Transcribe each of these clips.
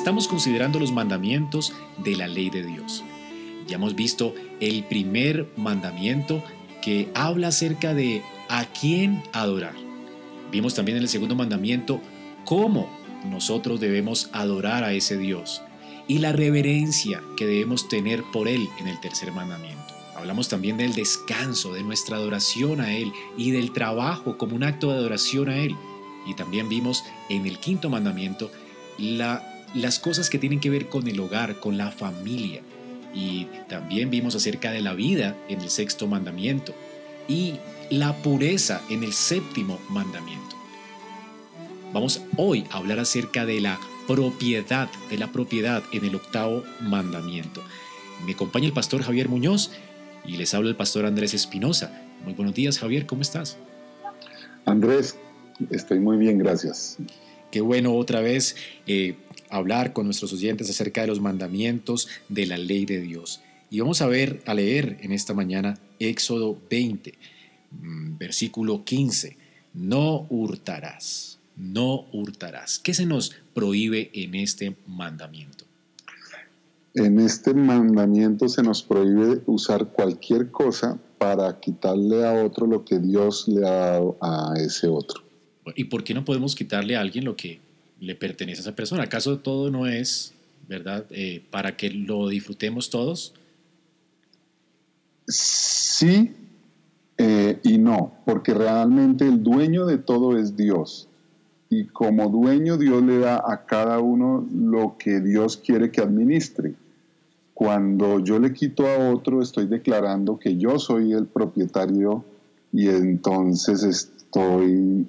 Estamos considerando los mandamientos de la ley de Dios. Ya hemos visto el primer mandamiento que habla acerca de a quién adorar. Vimos también en el segundo mandamiento cómo nosotros debemos adorar a ese Dios y la reverencia que debemos tener por Él en el tercer mandamiento. Hablamos también del descanso, de nuestra adoración a Él y del trabajo como un acto de adoración a Él. Y también vimos en el quinto mandamiento la las cosas que tienen que ver con el hogar, con la familia. Y también vimos acerca de la vida en el sexto mandamiento y la pureza en el séptimo mandamiento. Vamos hoy a hablar acerca de la propiedad, de la propiedad en el octavo mandamiento. Me acompaña el pastor Javier Muñoz y les habla el pastor Andrés Espinosa. Muy buenos días Javier, ¿cómo estás? Andrés, estoy muy bien, gracias. Qué bueno otra vez eh, hablar con nuestros oyentes acerca de los mandamientos de la ley de Dios. Y vamos a ver, a leer en esta mañana Éxodo 20, mm, versículo 15. No hurtarás, no hurtarás. ¿Qué se nos prohíbe en este mandamiento? En este mandamiento se nos prohíbe usar cualquier cosa para quitarle a otro lo que Dios le ha dado a ese otro. ¿Y por qué no podemos quitarle a alguien lo que le pertenece a esa persona. ¿Acaso todo no es, verdad, eh, para que lo disfrutemos todos? Sí eh, y no, porque realmente el dueño de todo es Dios. Y como dueño Dios le da a cada uno lo que Dios quiere que administre. Cuando yo le quito a otro, estoy declarando que yo soy el propietario y entonces estoy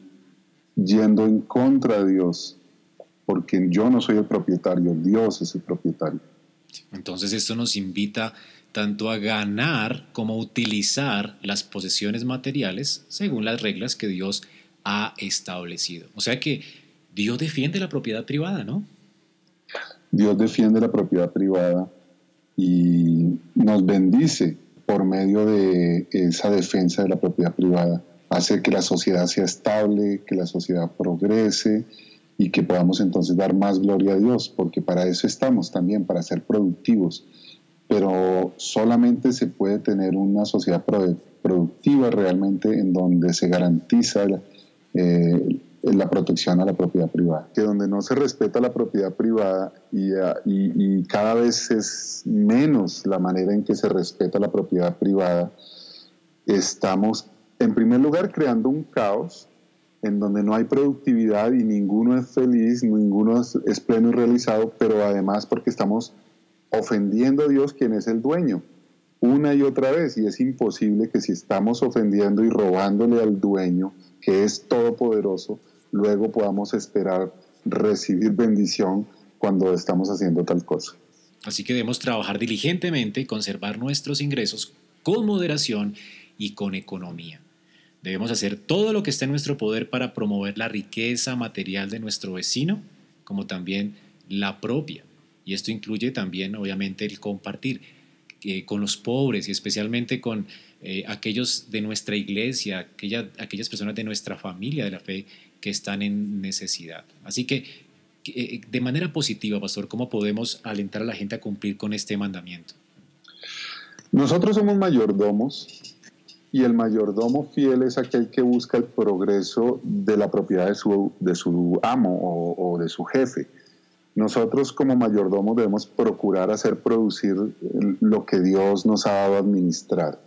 yendo en contra de Dios porque yo no soy el propietario, Dios es el propietario. Entonces esto nos invita tanto a ganar como a utilizar las posesiones materiales según las reglas que Dios ha establecido. O sea que Dios defiende la propiedad privada, ¿no? Dios defiende la propiedad privada y nos bendice por medio de esa defensa de la propiedad privada. Hace que la sociedad sea estable, que la sociedad progrese, y que podamos entonces dar más gloria a Dios, porque para eso estamos también, para ser productivos. Pero solamente se puede tener una sociedad productiva realmente en donde se garantiza eh, la protección a la propiedad privada. Que donde no se respeta la propiedad privada y, y, y cada vez es menos la manera en que se respeta la propiedad privada, estamos en primer lugar creando un caos en donde no hay productividad y ninguno es feliz, ninguno es, pleno y realizado, pero además porque estamos ofendiendo a Dios, quien es el dueño, una y otra vez. Y es imposible que si estamos ofendiendo y robándole al dueño, que es todopoderoso, luego podamos esperar recibir bendición cuando estamos haciendo tal cosa. Así que debemos trabajar diligentemente conservar nuestros ingresos con moderación y con economía. Debemos hacer todo lo que esté en nuestro poder para promover la riqueza material de nuestro vecino, como también la propia. Y esto incluye también, obviamente, el compartir eh, con los pobres y especialmente con eh, aquellos de nuestra iglesia, aquellas personas de nuestra familia de la fe que están en necesidad. Así que, eh, de manera positiva, pastor, ¿cómo podemos alentar a la gente a cumplir con este mandamiento? Nosotros somos mayordomos y el mayordomo fiel es aquel que busca el progreso de la propiedad de su, de su amo o, de su jefe. Nosotros como mayordomos debemos procurar hacer producir lo que Dios nos ha dado a administrar.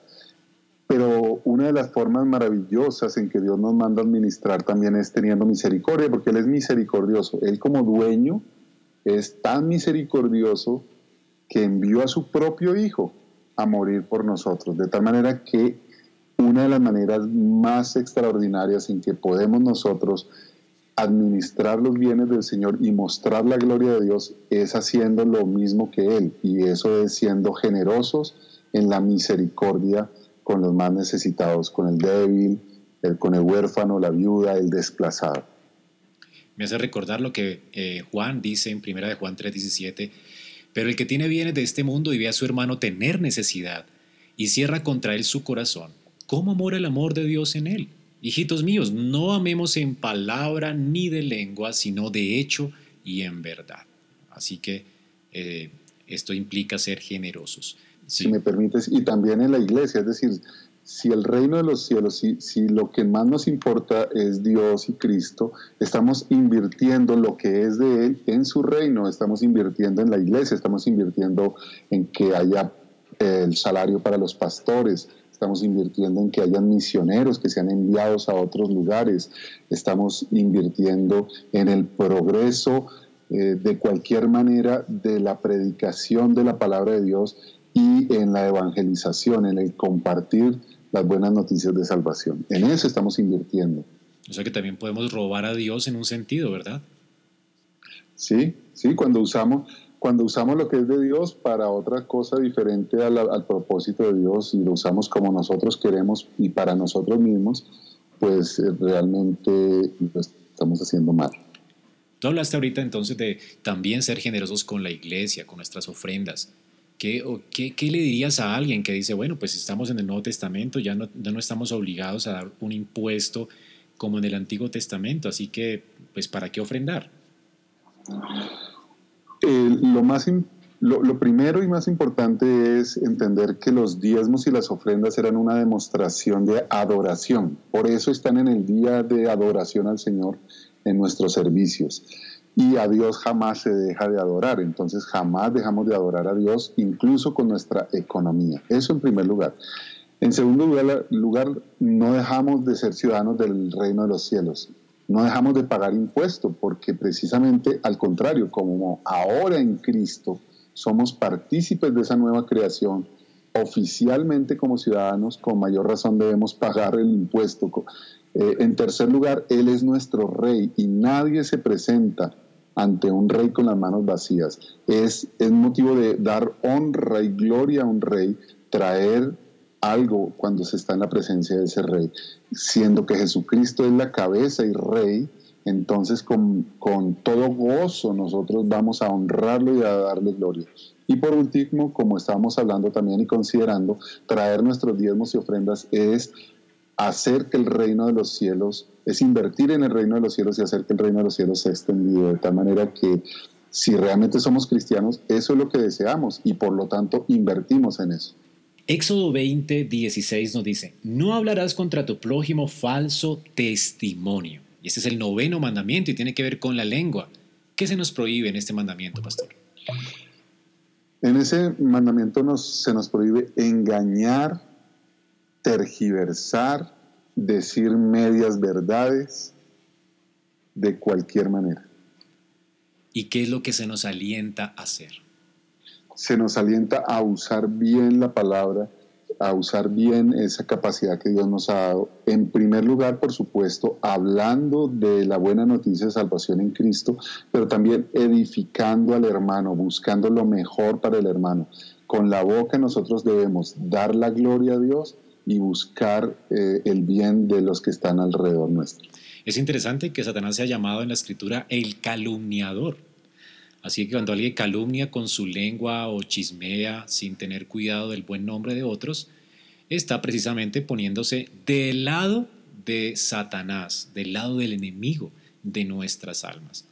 Pero una de las formas maravillosas en que Dios nos manda administrar también es teniendo misericordia, porque Él es misericordioso. Él como dueño es tan misericordioso que envió a su propio Hijo a morir por nosotros, de tal manera que una de las maneras más extraordinarias en que podemos nosotros administrar los bienes del Señor y mostrar la gloria de Dios es haciendo lo mismo que Él, y eso es siendo generosos en la misericordia con los más necesitados, con el débil, el, con el huérfano, la viuda, el desplazado. Me hace recordar lo que eh, Juan dice en 1 de Juan 3:17, pero el que tiene bienes de este mundo y ve a su hermano tener necesidad y cierra contra él su corazón, ¿cómo mora el amor de Dios en él? Hijitos míos, no amemos en palabra ni de lengua, sino de hecho y en verdad. Así que eh, esto implica ser generosos. Si me permites, y también en la iglesia, es decir, si el reino de los cielos, si, lo que más nos importa es Dios y Cristo, estamos invirtiendo lo que es de Él en su reino, estamos invirtiendo en la iglesia, estamos invirtiendo en que haya eh, el salario para los pastores, estamos invirtiendo en que haya misioneros que sean enviados a otros lugares, estamos invirtiendo en el progreso eh, de cualquier manera de la predicación de la palabra de Dios y en la evangelización, en el compartir las buenas noticias de salvación. En eso estamos invirtiendo. O sea que también podemos robar a Dios en un sentido, ¿verdad? Sí, sí, cuando usamos, cuando usamos lo que es de Dios para otra cosa diferente al, propósito de Dios y lo usamos como nosotros queremos y para nosotros mismos, pues eh, realmente lo estamos haciendo mal. Tú hablaste ahorita entonces de también ser generosos con la iglesia, con nuestras ofrendas. ¿Qué, qué, le dirías a alguien que dice, bueno, pues estamos en el Nuevo Testamento, ya no, no estamos obligados a dar un impuesto como en el Antiguo Testamento, así que, pues, ¿para qué ofrendar? Eh, lo, más, lo, lo, primero y más importante es entender que los diezmos y las ofrendas eran una demostración de adoración. Por eso están en el día de adoración al Señor en nuestros servicios y a Dios jamás se deja de adorar. Entonces jamás dejamos de adorar a Dios, incluso con nuestra economía. Eso en primer lugar. En segundo lugar, no dejamos de ser ciudadanos del reino de los cielos. No dejamos de pagar impuestos, porque precisamente al contrario, como ahora en Cristo somos partícipes de esa nueva creación, oficialmente como ciudadanos, con mayor razón debemos pagar el impuesto. Eh, en tercer lugar, Él es nuestro rey y nadie se presenta ante un rey con las manos vacías. Es, es motivo de dar honra y gloria a un rey, traer algo cuando se está en la presencia de ese rey, siendo que Jesucristo es la cabeza y rey, entonces con, con, todo gozo nosotros vamos a honrarlo y a darle gloria. Y por último, como estábamos hablando también y considerando, traer nuestros diezmos y ofrendas es hacer que el reino de los cielos, es invertir en el reino de los cielos y hacer que el reino de los cielos sea extendido de tal manera que si realmente somos cristianos, eso es lo que deseamos y por lo tanto invertimos en eso. Éxodo 20, 16 nos dice, no hablarás contra tu prójimo falso testimonio. Y este es el noveno mandamiento y tiene que ver con la lengua. ¿Qué se nos prohíbe en este mandamiento, pastor? En ese mandamiento nos, se nos prohíbe engañar tergiversar, decir medias verdades de cualquier manera. ¿Y qué es lo que se nos alienta a hacer? Se nos alienta a usar bien la palabra, a usar bien esa capacidad que Dios nos ha dado. En primer lugar, por supuesto, hablando de la buena noticia de salvación en Cristo, pero también edificando al hermano, buscando lo mejor para el hermano. Con la boca nosotros debemos dar la gloria a Dios y buscar eh, el bien de los que están alrededor nuestro. Es interesante que Satanás sea llamado en la escritura el calumniador. Así que cuando alguien calumnia con su lengua o chismea sin tener cuidado del buen nombre de otros, está precisamente poniéndose del lado de Satanás, del lado del enemigo de nuestras almas.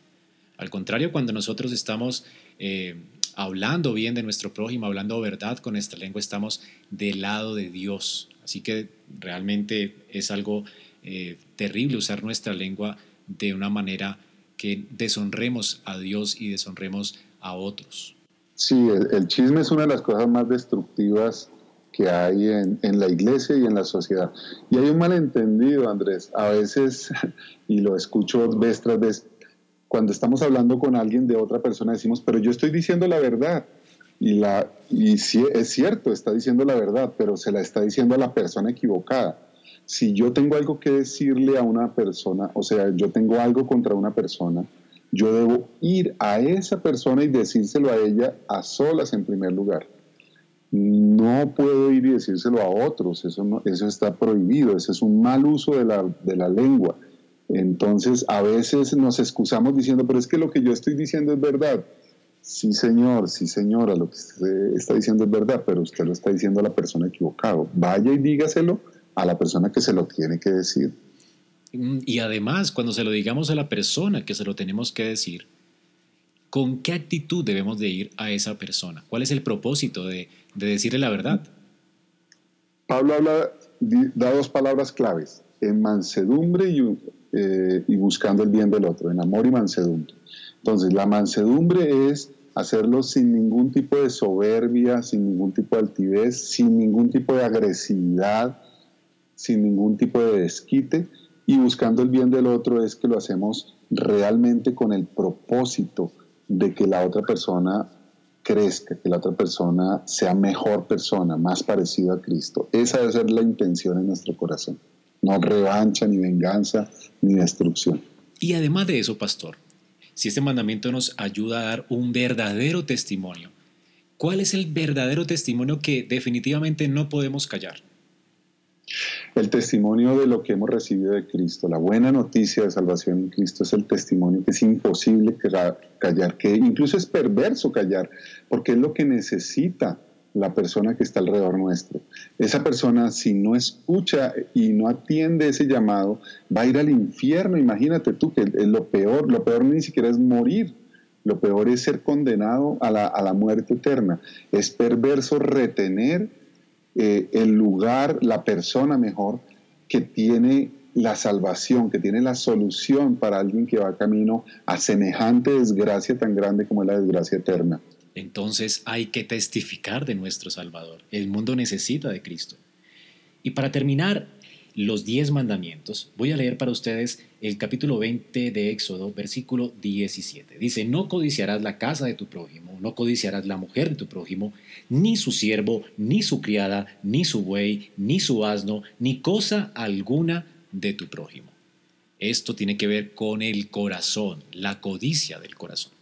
Al contrario, cuando nosotros estamos eh, hablando bien de nuestro prójimo, hablando verdad con nuestra lengua, estamos del lado de Dios, Así que realmente es algo eh, terrible usar nuestra lengua de una manera que deshonremos a Dios y deshonremos a otros. Sí, el, chisme es una de las cosas más destructivas que hay en, en, la iglesia y en la sociedad. Y hay un malentendido, Andrés. A veces, y lo escucho vez tras vez, cuando estamos hablando con alguien de otra persona decimos, pero yo estoy diciendo la verdad. Y, la, y sí, es cierto, está diciendo la verdad, pero se la está diciendo a la persona equivocada. Si yo tengo algo que decirle a una persona, o sea, yo tengo algo contra una persona, yo debo ir a esa persona y decírselo a ella a solas en primer lugar. No puedo ir y decírselo a otros, eso, eso está prohibido, ese es un mal uso de la, de la lengua. Entonces, a veces nos excusamos diciendo, pero es que lo que yo estoy diciendo es verdad. Sí, señor, sí, señora, lo que usted está diciendo es verdad, pero usted lo está diciendo a la persona equivocada. Vaya y dígaselo a la persona que se lo tiene que decir. Mm, y además, cuando se lo digamos a la persona que se lo tenemos que decir, ¿con qué actitud debemos de ir a esa persona? ¿Cuál es el propósito de, decirle la verdad? Pablo habla, da dos palabras claves, en mansedumbre y, eh, y buscando el bien del otro, en amor y mansedumbre. Entonces, la mansedumbre es hacerlo sin ningún tipo de soberbia, sin ningún tipo de altivez, sin ningún tipo de agresividad, sin ningún tipo de desquite. Y buscando el bien del otro es que lo hacemos realmente con el propósito de que la otra persona crezca, que la otra persona sea mejor persona, más parecida a Cristo. Esa debe ser la intención en nuestro corazón. No revancha, ni venganza, ni destrucción. Y además de eso, pastor, si este mandamiento nos ayuda a dar un verdadero testimonio, ¿cuál es el verdadero testimonio que definitivamente no podemos callar? El testimonio de lo que hemos recibido de Cristo, la buena noticia de salvación en Cristo es el testimonio que es imposible callar, que incluso es perverso callar, porque es lo que necesita la persona que está alrededor nuestro. Esa persona, si no escucha y no atiende ese llamado, va a ir al infierno. Imagínate tú que lo peor, lo peor ni siquiera es morir, lo peor es ser condenado a la, muerte eterna. Es perverso retener eh, el lugar, la persona mejor, que tiene la salvación, que tiene la solución para alguien que va camino a semejante desgracia tan grande como la desgracia eterna. Entonces hay que testificar de nuestro Salvador. El mundo necesita de Cristo. Y para terminar los diez mandamientos, voy a leer para ustedes el capítulo 20 de Éxodo, versículo 17. Dice, no codiciarás la casa de tu prójimo, no codiciarás la mujer de tu prójimo, ni su siervo, ni su criada, ni su buey, ni su asno, ni cosa alguna de tu prójimo. Esto tiene que ver con el corazón, la codicia del corazón.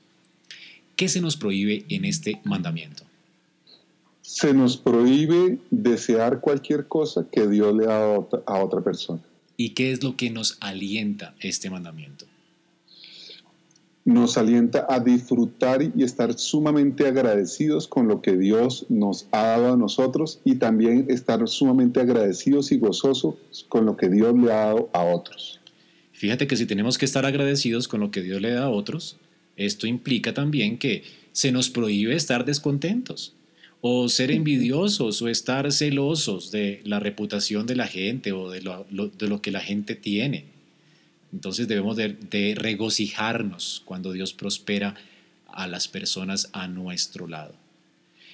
¿Qué se nos prohíbe en este mandamiento? Se nos prohíbe desear cualquier cosa que Dios le ha dado a otra persona. ¿Y qué es lo que nos alienta este mandamiento? Nos alienta a disfrutar y estar sumamente agradecidos con lo que Dios nos ha dado a nosotros y también estar sumamente agradecidos y gozosos con lo que Dios le ha dado a otros. Fíjate que si tenemos que estar agradecidos con lo que Dios le da a otros, esto implica también que se nos prohíbe estar descontentos o ser envidiosos o estar celosos de la reputación de la gente o de lo, que la gente tiene. Entonces debemos de, regocijarnos cuando Dios prospera a las personas a nuestro lado.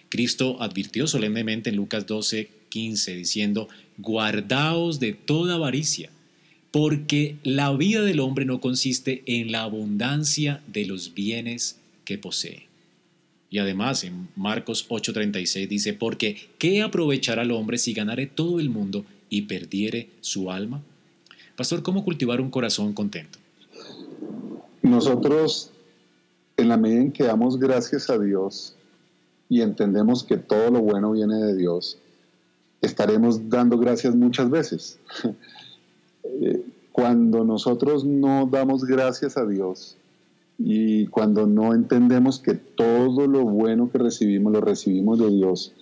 Cristo advirtió solemnemente en Lucas 12, 15, diciendo, guardaos de toda avaricia porque la vida del hombre no consiste en la abundancia de los bienes que posee. Y además en Marcos 8:36 dice, porque ¿qué aprovechará el hombre si ganare todo el mundo y perdiere su alma? Pastor, ¿cómo cultivar un corazón contento? Nosotros, en la medida en que damos gracias a Dios y entendemos que todo lo bueno viene de Dios, estaremos dando gracias muchas veces. Eh, cuando nosotros no damos gracias a Dios y cuando no entendemos que todo lo bueno que recibimos lo recibimos de Dios,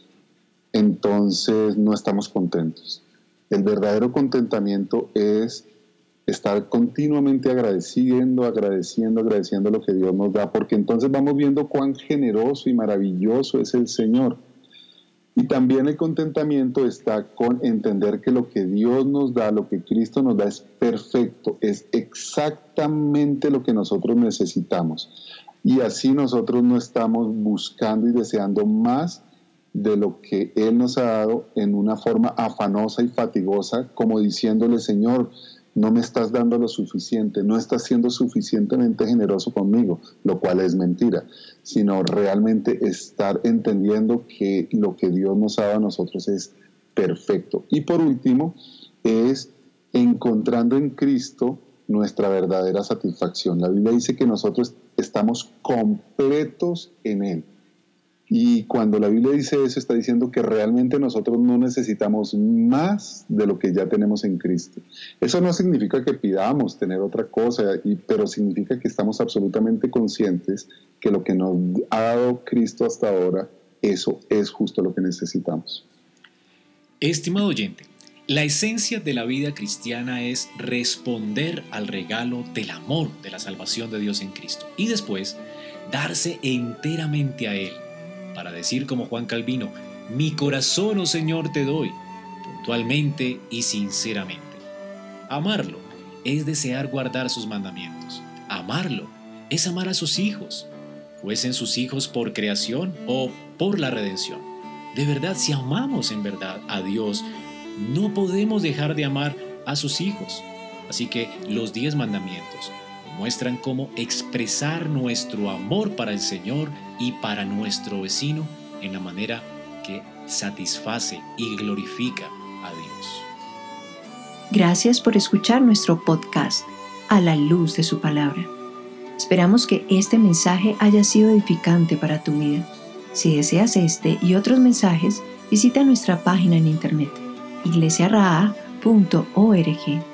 entonces no estamos contentos. El verdadero contentamiento es estar continuamente agradeciendo, agradeciendo, agradeciendo lo que Dios nos da, porque entonces vamos viendo cuán generoso y maravilloso es el Señor. Y también el contentamiento está con entender que lo que Dios nos da, lo que Cristo nos da es perfecto, es exactamente lo que nosotros necesitamos. Y así nosotros no estamos buscando y deseando más de lo que Él nos ha dado en una forma afanosa y fatigosa, como diciéndole, Señor, no me estás dando lo suficiente, no estás siendo suficientemente generoso conmigo, lo cual es mentira, sino realmente estar entendiendo que lo que Dios nos ha dado a nosotros es perfecto. Y por último, es encontrando en Cristo nuestra verdadera satisfacción. La Biblia dice que nosotros estamos completos en Él. Y cuando la Biblia dice eso, está diciendo que realmente nosotros no necesitamos más de lo que ya tenemos en Cristo. Eso no significa que pidamos tener otra cosa, pero significa que estamos absolutamente conscientes que lo que nos ha dado Cristo hasta ahora, eso es justo lo que necesitamos. Estimado oyente, la esencia de la vida cristiana es responder al regalo del amor de la salvación de Dios en Cristo y después darse enteramente a Él para decir como Juan Calvino, mi corazón, oh Señor, te doy, puntualmente y sinceramente. Amarlo es desear guardar sus mandamientos. Amarlo es amar a sus hijos, fuesen sus hijos por creación o por la redención. De verdad, si amamos en verdad a Dios, no podemos dejar de amar a sus hijos. Así que los diez mandamientos muestran cómo expresar nuestro amor para el Señor y para nuestro vecino en la manera que satisface y glorifica a Dios. Gracias por escuchar nuestro podcast a la luz de su palabra. Esperamos que este mensaje haya sido edificante para tu vida. Si deseas este y otros mensajes, visita nuestra página en internet iglesiaraa.org.